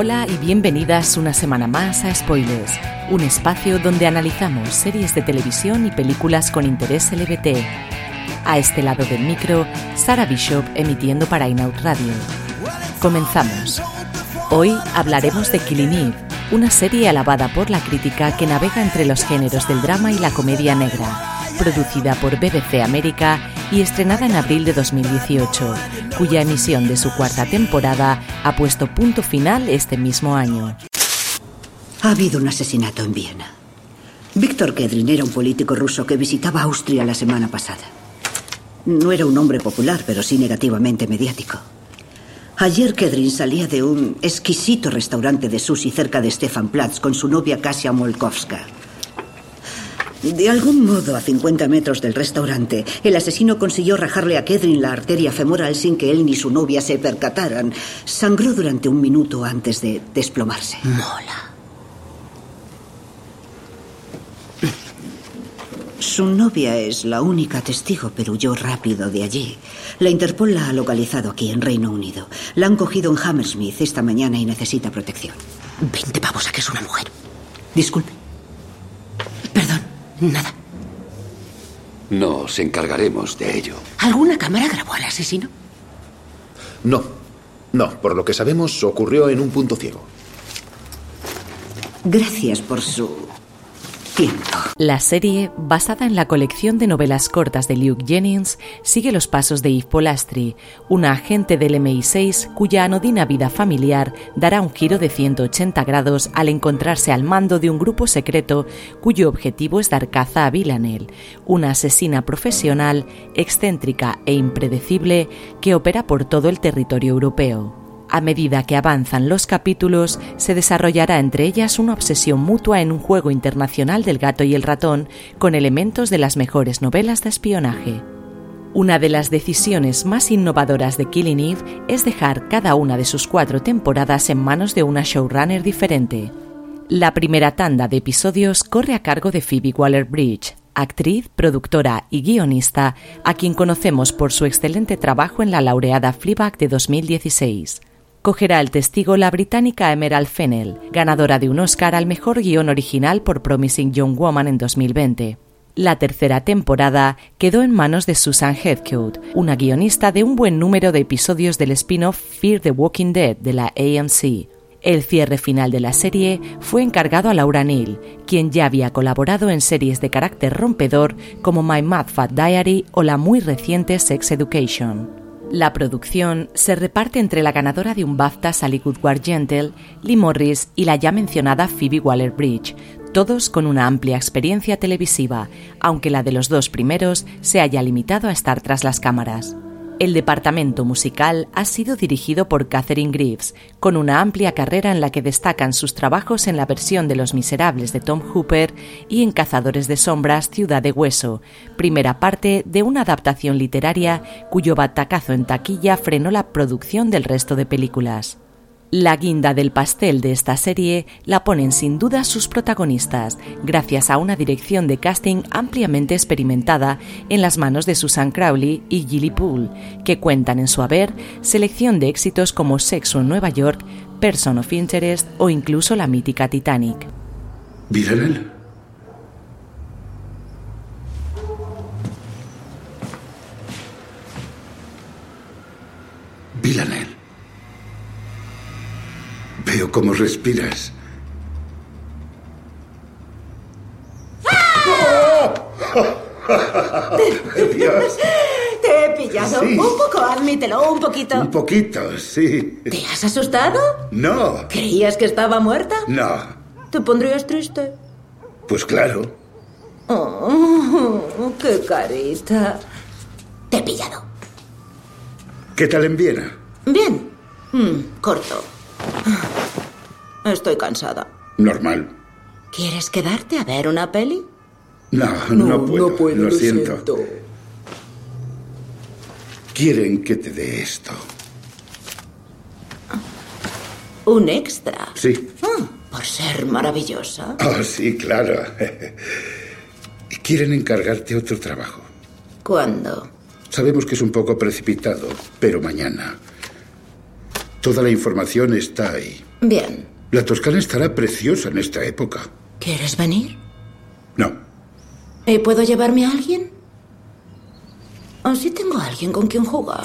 Hola y bienvenidas una semana más a Spoilers, un espacio donde analizamos series de televisión y películas con interés LBT. A este lado del micro, Sara Bishop emitiendo para Inout Radio. Comenzamos. Hoy hablaremos de Killing Eve, una serie alabada por la crítica que navega entre los géneros del drama y la comedia negra, producida por BBC América y estrenada en abril de 2018, cuya emisión de su cuarta temporada ha puesto punto final este mismo año. Ha habido un asesinato en Viena. Víctor Kedrin era un político ruso que visitaba Austria la semana pasada. No era un hombre popular, pero sí negativamente mediático. Ayer Kedrin salía de un exquisito restaurante de sushi cerca de Stefanplatz con su novia Kasia Molkovska. De algún modo, a 50 metros del restaurante, el asesino consiguió rajarle a Kedrin la arteria femoral sin que él ni su novia se percataran. Sangró durante un minuto antes de desplomarse. Mola. Su novia es la única testigo, pero huyó rápido de allí. La Interpol la ha localizado aquí, en Reino Unido. La han cogido en Hammersmith esta mañana y necesita protección. Veinte pavos a que es una mujer. Disculpe. Perdón, nada. Nos encargaremos de ello. ¿Alguna cámara grabó al asesino? No, no, por lo que sabemos ocurrió en un punto ciego. Gracias por su La serie, basada en la colección de novelas cortas de Luke Jennings, sigue los pasos de Yves Polastri, una agente del MI6 cuya anodina vida familiar dará un giro de 180 grados al encontrarse al mando de un grupo secreto cuyo objetivo es dar caza a Villanelle, una asesina profesional, excéntrica e impredecible que opera por todo el territorio europeo. A medida que avanzan los capítulos, se desarrollará entre ellas una obsesión mutua en un juego internacional del gato y el ratón con elementos de las mejores novelas de espionaje. Una de las decisiones más innovadoras de Killing Eve es dejar cada una de sus cuatro temporadas en manos de una showrunner diferente. La primera tanda de episodios corre a cargo de Phoebe Waller-Bridge, actriz, productora y guionista, a quien conocemos por su excelente trabajo en la laureada Fleabag de 2016 cogerá el testigo la británica Emerald Fennell, ganadora de un Oscar al mejor guion original por Promising Young Woman en 2020. La tercera temporada quedó en manos de Susan Heathcote, una guionista de un buen número de episodios del spin-off Fear the Walking Dead de la AMC. El cierre final de la serie fue encargado a Laura Neal, quien ya había colaborado en series de carácter rompedor como My Mad Fat Diary o la muy reciente Sex Education. La producción se reparte entre la ganadora de un BAFTA Sally Goodward Gentle, Lee Morris y la ya mencionada Phoebe Waller-Bridge, todos con una amplia experiencia televisiva, aunque la de los dos primeros se haya limitado a estar tras las cámaras. El departamento musical ha sido dirigido por Catherine Greaves, con una amplia carrera en la que destacan sus trabajos en la versión de Los Miserables de Tom Hooper y en Cazadores de Sombras, Ciudad de Hueso, primera parte de una adaptación literaria cuyo batacazo en taquilla frenó la producción del resto de películas. La guinda del pastel de esta serie la ponen sin duda sus protagonistas, gracias a una dirección de casting ampliamente experimentada en las manos de Susan Crowley y Gilly Poole, que cuentan en su haber selección de éxitos como Sexo en Nueva York, Person of Interest o incluso la mítica Titanic. Veo cómo respiras. Dios. Te he pillado. Sí. Un poco, admítelo, un poquito. Un poquito, sí. ¿Te has asustado? No, ¿Creías que estaba muerta? no. ¿Te pondrías triste? Pues claro. Oh, qué carita. Te he pillado. ¿Qué tal en Viena? Bien. Mm, corto. Estoy cansada. Normal. ¿Quieres quedarte a ver una peli? No, no, puedo. lo, siento. Quieren que te dé esto. ¿Un extra? Sí. Ah, por ser maravillosa. Oh, sí, claro. Quieren encargarte otro trabajo. ¿Cuándo? Sabemos que es un poco precipitado, pero mañana. Toda la información está ahí. Bien. La Toscana estará preciosa en esta época. ¿Quieres venir? No. ¿Y puedo llevarme a alguien? Así tengo a alguien con quien jugar.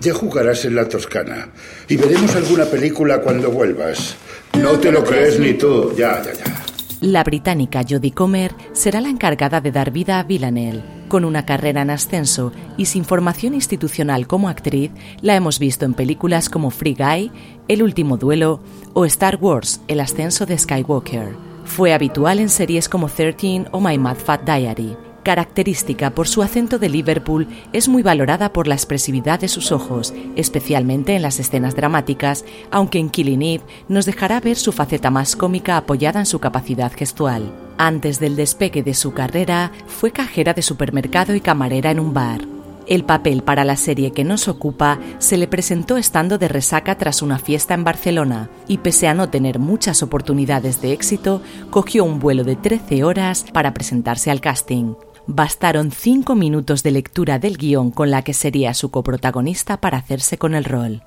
Ya jugarás en la Toscana. Y veremos alguna película cuando vuelvas. No, te lo crees ni tú. Ya, ya, ya. La británica Jodie Comer será la encargada de dar vida a Villanelle. Con una carrera en ascenso y sin formación institucional como actriz, la hemos visto en películas como Free Guy, El último duelo o Star Wars, El ascenso de Skywalker. Fue habitual en series como 13 o My Mad Fat Diary. Característica por su acento de Liverpool, es muy valorada por la expresividad de sus ojos, especialmente en las escenas dramáticas, aunque en Killing Eve nos dejará ver su faceta más cómica apoyada en su capacidad gestual. Antes del despegue de su carrera, fue cajera de supermercado y camarera en un bar. El papel para la serie que nos ocupa se le presentó estando de resaca tras una fiesta en Barcelona y pese a no tener muchas oportunidades de éxito, cogió un vuelo de 13 horas para presentarse al casting. Bastaron cinco minutos de lectura del guion con la que sería su coprotagonista para hacerse con el rol.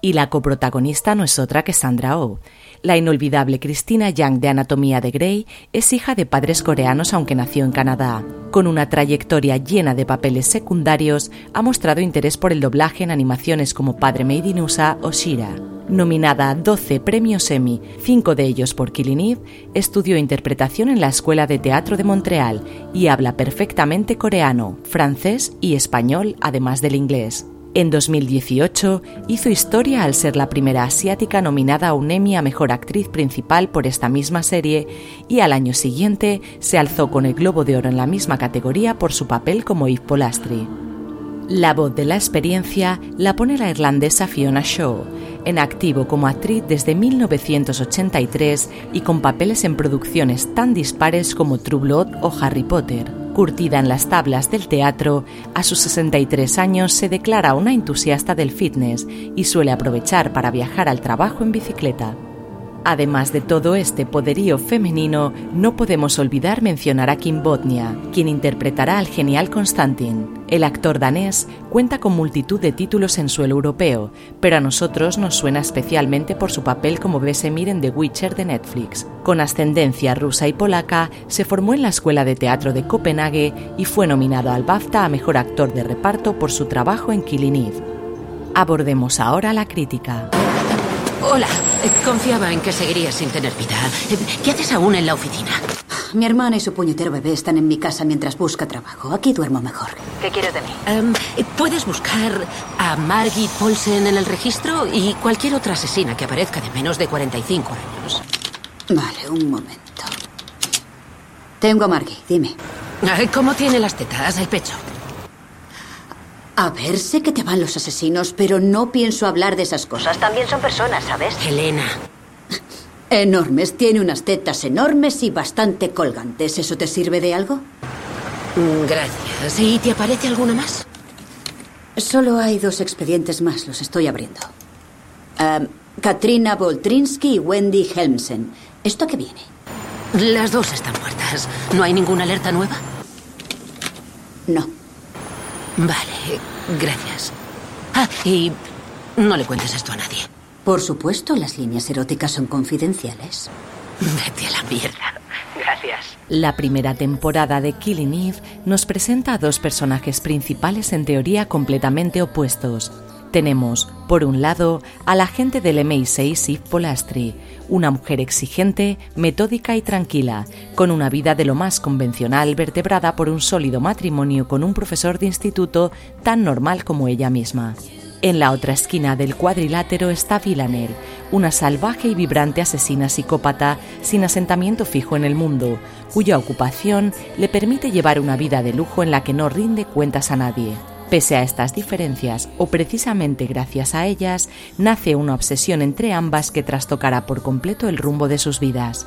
Y la coprotagonista no es otra que Sandra Oh. La inolvidable Christina Young de Anatomía de Grey es hija de padres coreanos aunque nació en Canadá. Con una trayectoria llena de papeles secundarios, ha mostrado interés por el doblaje en animaciones como Padre Made in USA o Shira. Nominada a 12 premios Emmy, cinco de ellos por Killing Eve, estudió interpretación en la Escuela de Teatro de Montreal y habla perfectamente coreano, francés y español, además del inglés. En 2018 hizo historia al ser la primera asiática nominada a un Emmy a Mejor Actriz Principal por esta misma serie y al año siguiente se alzó con el Globo de Oro en la misma categoría por su papel como Eve Polastri. La voz de la experiencia la pone la irlandesa Fiona Shaw, en activo como actriz desde 1983 y con papeles en producciones tan dispares como True Blood o Harry Potter. Curtida en las tablas del teatro, a sus 63 años se declara una entusiasta del fitness y suele aprovechar para viajar al trabajo en bicicleta. Además de todo este poderío femenino, no podemos olvidar mencionar a Kim Botnia, quien interpretará al genial Constantin. El actor danés cuenta con multitud de títulos en suelo europeo, pero a nosotros nos suena especialmente por su papel como Besemir en The Witcher de Netflix. Con ascendencia rusa y polaca, se formó en la Escuela de Teatro de Copenhague y fue nominado al BAFTA a Mejor Actor de Reparto por su trabajo en Killing Eve. Abordemos ahora la crítica. Hola, confiaba en que seguirías sin tener vida. ¿Qué haces aún en la oficina? Mi hermana y su puñetero bebé están en mi casa mientras busca trabajo. Aquí duermo mejor. ¿Qué quieres de mí? Em, ¿Puedes buscar a Margit Paulsen en el registro y cualquier otra asesina que aparezca de menos de 45 años? Vale, un momento. Tengo a Margit, dime. ¿Cómo tiene las tetas, el pecho? A ver, sé que te van los asesinos, pero no pienso hablar de esas cosas. También son personas, ¿sabes? Helena. Enormes. Tiene unas tetas enormes y bastante colgantes. ¿Eso te sirve de algo? Mm, gracias. ¿Y te aparece alguna más? Solo hay dos expedientes más. Los estoy abriendo. Um, Katrina Boltrinsky y Wendy Helmsen. ¿Esto a qué viene? Las dos están muertas. ¿No hay ninguna alerta nueva? No. Vale, gracias. Ah, y no le cuentes esto a nadie. Por supuesto, las líneas eróticas son confidenciales. Vete a la mierda. Gracias. La primera temporada de Killing Eve nos presenta a dos personajes principales en teoría completamente opuestos. Tenemos, por un lado, a la agente del MI6 Eve Polastri, una mujer exigente, metódica y tranquila, con una vida de lo más convencional vertebrada por un sólido matrimonio con un profesor de instituto tan normal como ella misma. En la otra esquina del cuadrilátero está Villanelle, una salvaje y vibrante asesina psicópata sin asentamiento fijo en el mundo, cuya ocupación le permite llevar una vida de lujo en la que no rinde cuentas a nadie. Pese a estas diferencias, o precisamente gracias a ellas, nace una obsesión entre ambas que trastocará por completo el rumbo de sus vidas.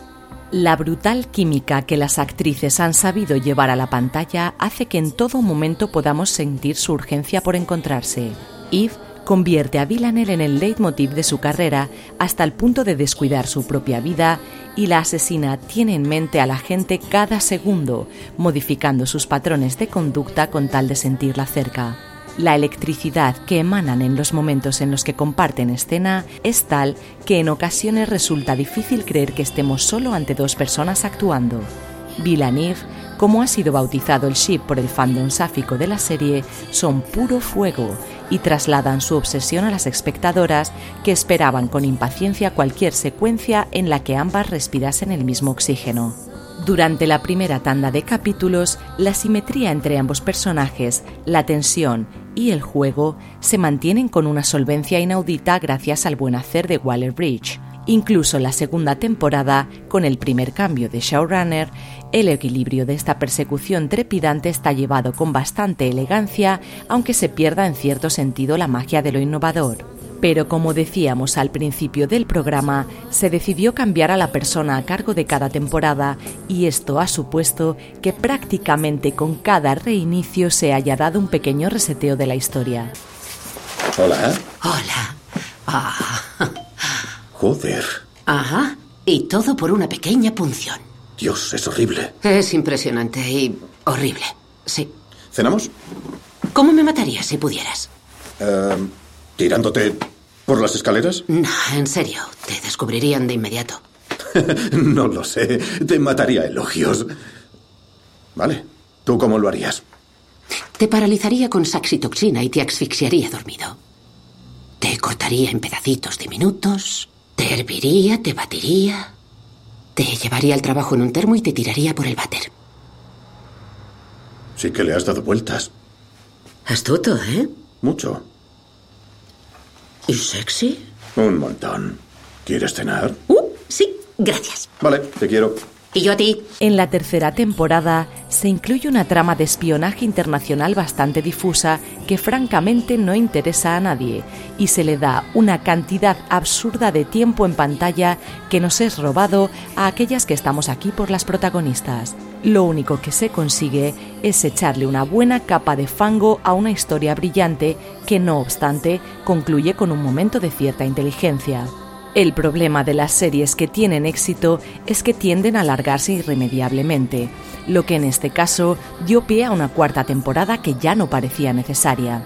La brutal química que las actrices han sabido llevar a la pantalla hace que en todo momento podamos sentir su urgencia por encontrarse. Eve convierte a Villanelle en el leitmotiv de su carrera hasta el punto de descuidar su propia vida y la asesina tiene en mente a la gente cada segundo, modificando sus patrones de conducta con tal de sentirla cerca. La electricidad que emanan en los momentos en los que comparten escena es tal que en ocasiones resulta difícil creer que estemos solo ante dos personas actuando. Villanelle, como ha sido bautizado el ship por el fandom sáfico de la serie, son puro fuego y trasladan su obsesión a las espectadoras que esperaban con impaciencia cualquier secuencia en la que ambas respirasen el mismo oxígeno. Durante la primera tanda de capítulos, la simetría entre ambos personajes, la tensión y el juego se mantienen con una solvencia inaudita gracias al buen hacer de Waller Bridge. Incluso la segunda temporada, con el primer cambio de showrunner, el equilibrio de esta persecución trepidante está llevado con bastante elegancia, aunque se pierda en cierto sentido la magia de lo innovador. Pero como decíamos al principio del programa, se decidió cambiar a la persona a cargo de cada temporada y esto ha supuesto que prácticamente con cada reinicio se haya dado un pequeño reseteo de la historia. Hola. Hola. Ah. Joder. Ajá. Y todo por una pequeña punción. Dios, es horrible. Es impresionante y horrible. Sí. ¿Cenamos? ¿Cómo me matarías si pudieras? Eh, ¿Tirándote por las escaleras? No, en serio. Te descubrirían de inmediato. no lo sé. Te mataría elogios. Vale. ¿Tú cómo lo harías? Te paralizaría con saxitoxina y te asfixiaría dormido. Te cortaría en pedacitos diminutos. Te herviría, te batiría. Te llevaría al trabajo en un termo y te tiraría por el váter. Sí que le has dado vueltas. Astuto, ¿eh? Mucho. ¿Y sexy? Un montón. ¿Quieres cenar? Uh, sí, gracias. Vale, te quiero. En la tercera temporada se incluye una trama de espionaje internacional bastante difusa que francamente no interesa a nadie y se le da una cantidad absurda de tiempo en pantalla que nos es robado a aquellas que estamos aquí por las protagonistas. Lo único que se consigue es echarle una buena capa de fango a una historia brillante que no obstante concluye con un momento de cierta inteligencia. El problema de las series que tienen éxito es que tienden a alargarse irremediablemente, lo que en este caso dio pie a una cuarta temporada que ya no parecía necesaria.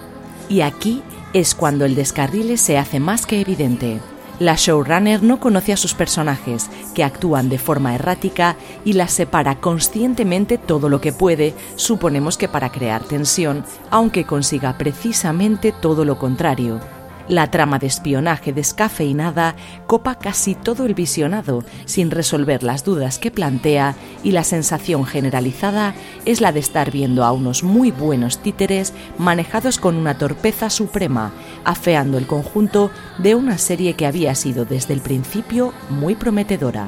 Y aquí es cuando el descarrile se hace más que evidente. La showrunner no conoce a sus personajes, que actúan de forma errática y las separa conscientemente todo lo que puede, suponemos que para crear tensión, aunque consiga precisamente todo lo contrario, la trama de espionaje descafeinada copa casi todo el visionado, sin resolver las dudas que plantea, y la sensación generalizada es la de estar viendo a unos muy buenos títeres manejados con una torpeza suprema, afeando el conjunto de una serie que había sido desde el principio muy prometedora.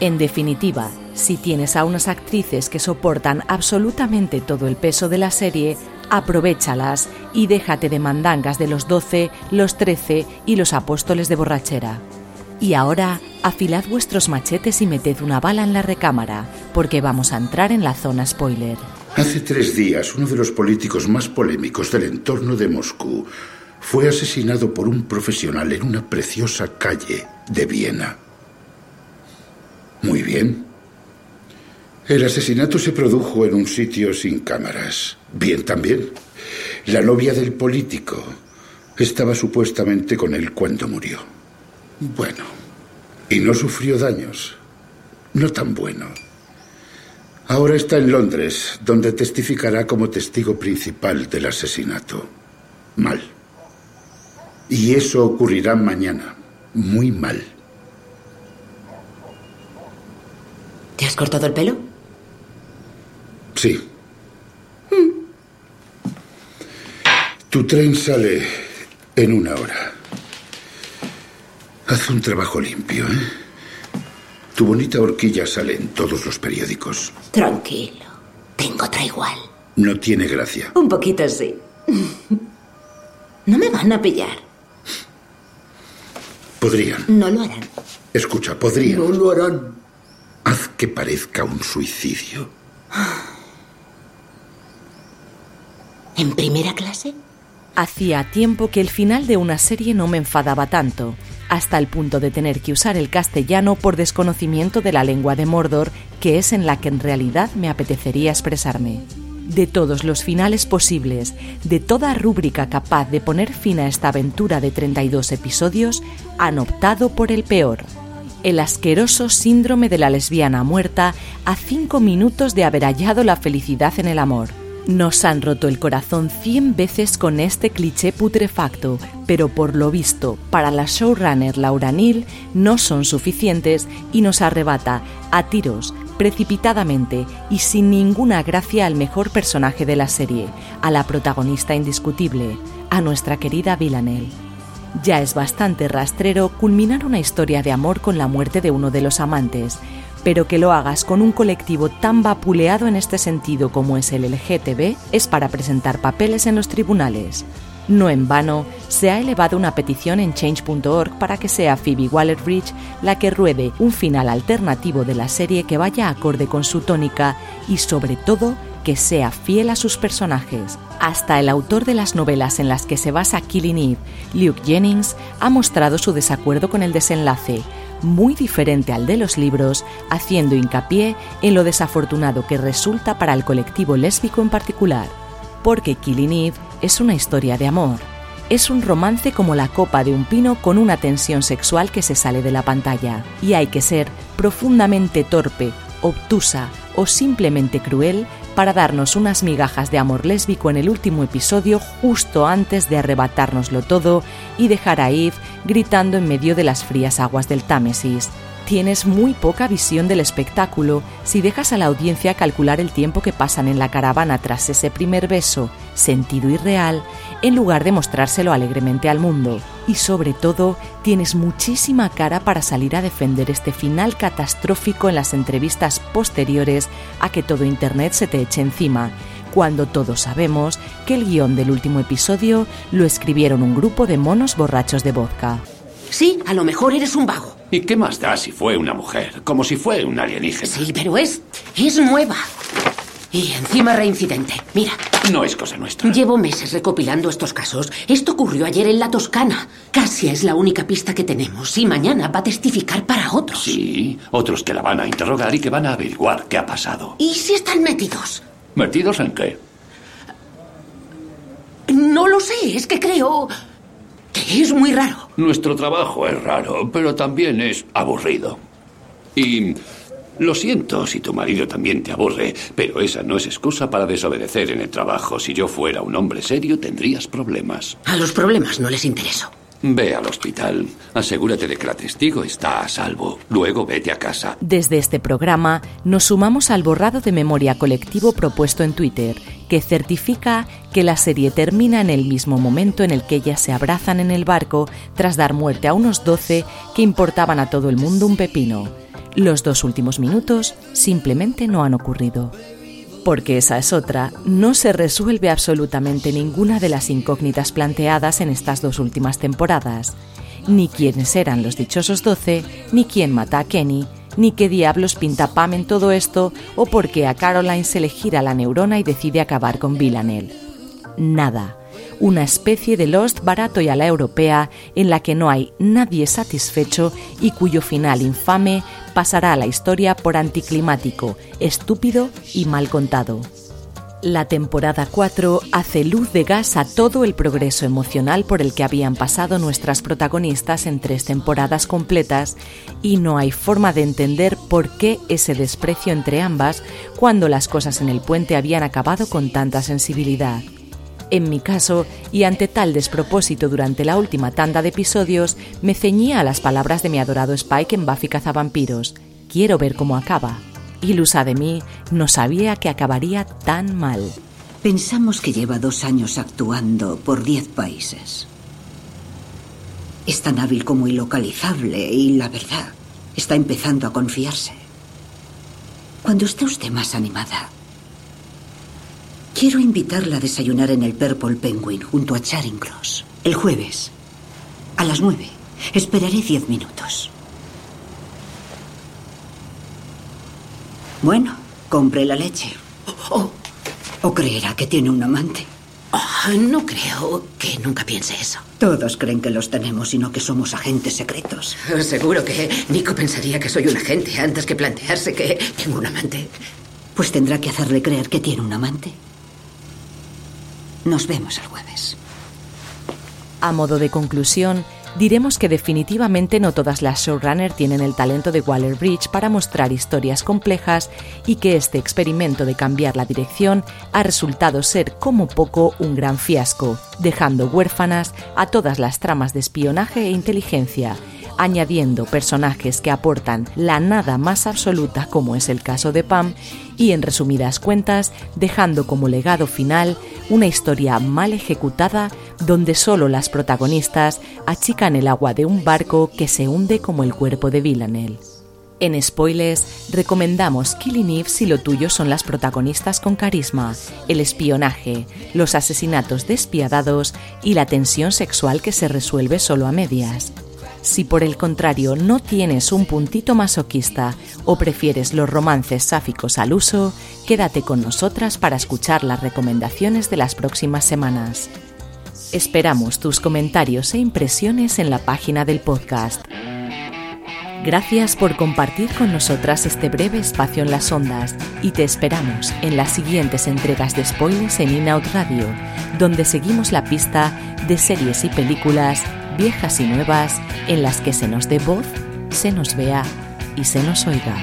En definitiva, si tienes a unas actrices que soportan absolutamente todo el peso de la serie, aprovechalas y déjate de mandangas de los doce, los trece y los apóstoles de borrachera. Y ahora, afilad vuestros machetes y meted una bala en la recámara, porque vamos a entrar en la zona spoiler. Hace tres días, uno de los políticos más polémicos del entorno de Moscú fue asesinado por un profesional en una preciosa calle de Viena. Muy bien. El asesinato se produjo en un sitio sin cámaras. Bien también. La novia del político estaba supuestamente con él cuando murió. Bueno. Y no sufrió daños. No tan bueno. Ahora está en Londres, donde testificará como testigo principal del asesinato. Mal. Y eso ocurrirá mañana. Muy mal. ¿Te has cortado el pelo? Sí. Tu tren sale En una hora. Haz un trabajo limpio, ¿eh? Tu bonita horquilla sale en todos los periódicos. Tranquilo. Tengo otra igual. No tiene gracia. Un poquito sí. No me van a pillar. Podrían. No lo harán. Escucha, podrían. No lo harán. Haz que parezca un suicidio. ¿En primera clase? Hacía tiempo que el final de una serie no me enfadaba tanto, hasta el punto de tener que usar el castellano por desconocimiento de la lengua de Mordor, que es en la que en realidad me apetecería expresarme. De todos los finales posibles, de toda rúbrica capaz de poner fin a esta aventura de 32 episodios, han optado por el peor. El asqueroso síndrome de la lesbiana muerta a cinco minutos de haber hallado la felicidad en el amor. Nos han roto el corazón cien veces con este cliché putrefacto, pero por lo visto, para la showrunner Laura Neal no son suficientes y nos arrebata a tiros, precipitadamente y sin ninguna gracia al mejor personaje de la serie, a la protagonista indiscutible, a nuestra querida Villanelle. Ya es bastante rastrero culminar una historia de amor con la muerte de uno de los amantes, pero que lo hagas con un colectivo tan vapuleado en este sentido como es el LGTB es para presentar papeles en los tribunales. No en vano, se ha elevado una petición en change.org para que sea Phoebe Waller-Bridge la que ruede un final alternativo de la serie que vaya acorde con su tónica y sobre todo que sea fiel a sus personajes. Hasta el autor de las novelas en las que se basa Killing Eve, Luke Jennings, ha mostrado su desacuerdo con el desenlace, muy diferente al de los libros, haciendo hincapié en lo desafortunado que resulta para el colectivo lésbico en particular. Porque Killing Eve es una historia de amor. Es un romance como la copa de un pino con una tensión sexual que se sale de la pantalla. Y hay que ser profundamente torpe, obtusa o simplemente cruel para darnos unas migajas de amor lésbico en el último episodio justo antes de arrebatárnoslo todo y dejar a Eve gritando en medio de las frías aguas del Támesis. Tienes muy poca visión del espectáculo si dejas a la audiencia calcular el tiempo que pasan en la caravana tras ese primer beso, sentido y real, en lugar de mostrárselo alegremente al mundo. Y sobre todo, tienes muchísima cara para salir a defender este final catastrófico en las entrevistas posteriores a que todo Internet se te eche encima, cuando todos sabemos que el guion del último episodio lo escribieron un grupo de monos borrachos de vodka. Sí, a lo mejor eres un vago. ¿Y qué más da si fue una mujer? Como si fue un alienígena. Sí, pero es. es nueva. Y encima reincidente. Mira. No es cosa nuestra. Llevo meses recopilando estos casos. Esto ocurrió ayer en la Toscana. Casia es la única pista que tenemos y mañana va a testificar para otros. Sí, otros que la van a interrogar y que van a averiguar qué ha pasado. ¿Y si están metidos? ¿Metidos en qué? No lo sé, es que creo es muy raro. Nuestro trabajo es raro, pero también es aburrido. Y lo siento si tu marido también te aburre, pero esa no es excusa para desobedecer en el trabajo. Si yo fuera un hombre serio, tendrías problemas. A los problemas no les intereso. Ve al hospital. Asegúrate de que la testigo está a salvo. Luego vete a casa. Desde este programa nos sumamos al borrado de memoria colectivo propuesto en Twitter, que certifica que la serie termina en el mismo momento en el que ellas se abrazan en el barco tras dar muerte a unos 12 que importaban a todo el mundo un pepino. Los dos últimos minutos simplemente no han ocurrido. Porque esa es otra, no se resuelve absolutamente ninguna de las incógnitas planteadas en estas dos últimas temporadas. Ni quiénes eran los dichosos doce, ni quién mata a Kenny, ni qué diablos pinta Pam en todo esto, o por qué a Caroline se le gira la neurona y decide acabar con Villanelle. Nada. Una especie de Lost barato y a la europea en la que no hay nadie satisfecho y cuyo final infame pasará a la historia por anticlimático, estúpido y mal contado. La temporada 4 hace luz de gas a todo el progreso emocional por el que habían pasado nuestras protagonistas en tres temporadas completas y no hay forma de entender por qué ese desprecio entre ambas cuando las cosas en el puente habían acabado con tanta sensibilidad. En mi caso, y ante tal despropósito durante la última tanda de episodios, me ceñía a las palabras de mi adorado Spike en Buffy Cazavampiros. Quiero ver cómo acaba. Ilusa de mí, no sabía que acabaría tan mal. Pensamos que lleva dos años actuando por diez países. Es tan hábil como ilocalizable y la verdad está empezando a confiarse. Cuando esté usted más animada, quiero invitarla a desayunar en el Purple Penguin junto a Charing Cross. El jueves, a las nueve. Esperaré diez minutos. Bueno, compre la leche. Oh, ¿O creerá que tiene un amante? oh, no creo que nunca piense eso. Todos creen que los tenemos, sino que somos agentes secretos. Seguro que Nico pensaría que soy un agente antes que plantearse que tengo un amante. Pues tendrá que hacerle creer que tiene un amante. Nos vemos el jueves. A modo de conclusión, diremos que definitivamente no todas las showrunner tienen el talento de Waller Bridge para mostrar historias complejas y que este experimento de cambiar la dirección ha resultado ser como poco un gran fiasco, dejando huérfanas a todas las tramas de espionaje e inteligencia, añadiendo personajes que aportan la nada más absoluta como es el caso de Pam y en resumidas cuentas dejando como legado final una historia mal ejecutada donde solo las protagonistas achican el agua de un barco que se hunde como el cuerpo de Villanelle. En spoilers, recomendamos Killing Eve si lo tuyo son las protagonistas con carisma, el espionaje, los asesinatos despiadados y la tensión sexual que se resuelve solo a medias. Si por el contrario no tienes un puntito masoquista o prefieres los romances sáficos al uso, quédate con nosotras para escuchar las recomendaciones de las próximas semanas. Esperamos tus comentarios e impresiones en la página del podcast. Gracias por compartir con nosotras este breve espacio en las ondas y te esperamos en las siguientes entregas de spoilers en In Out Radio, donde seguimos la pista de series y películas viejas y nuevas en las que se nos dé voz, se nos vea y se nos oiga.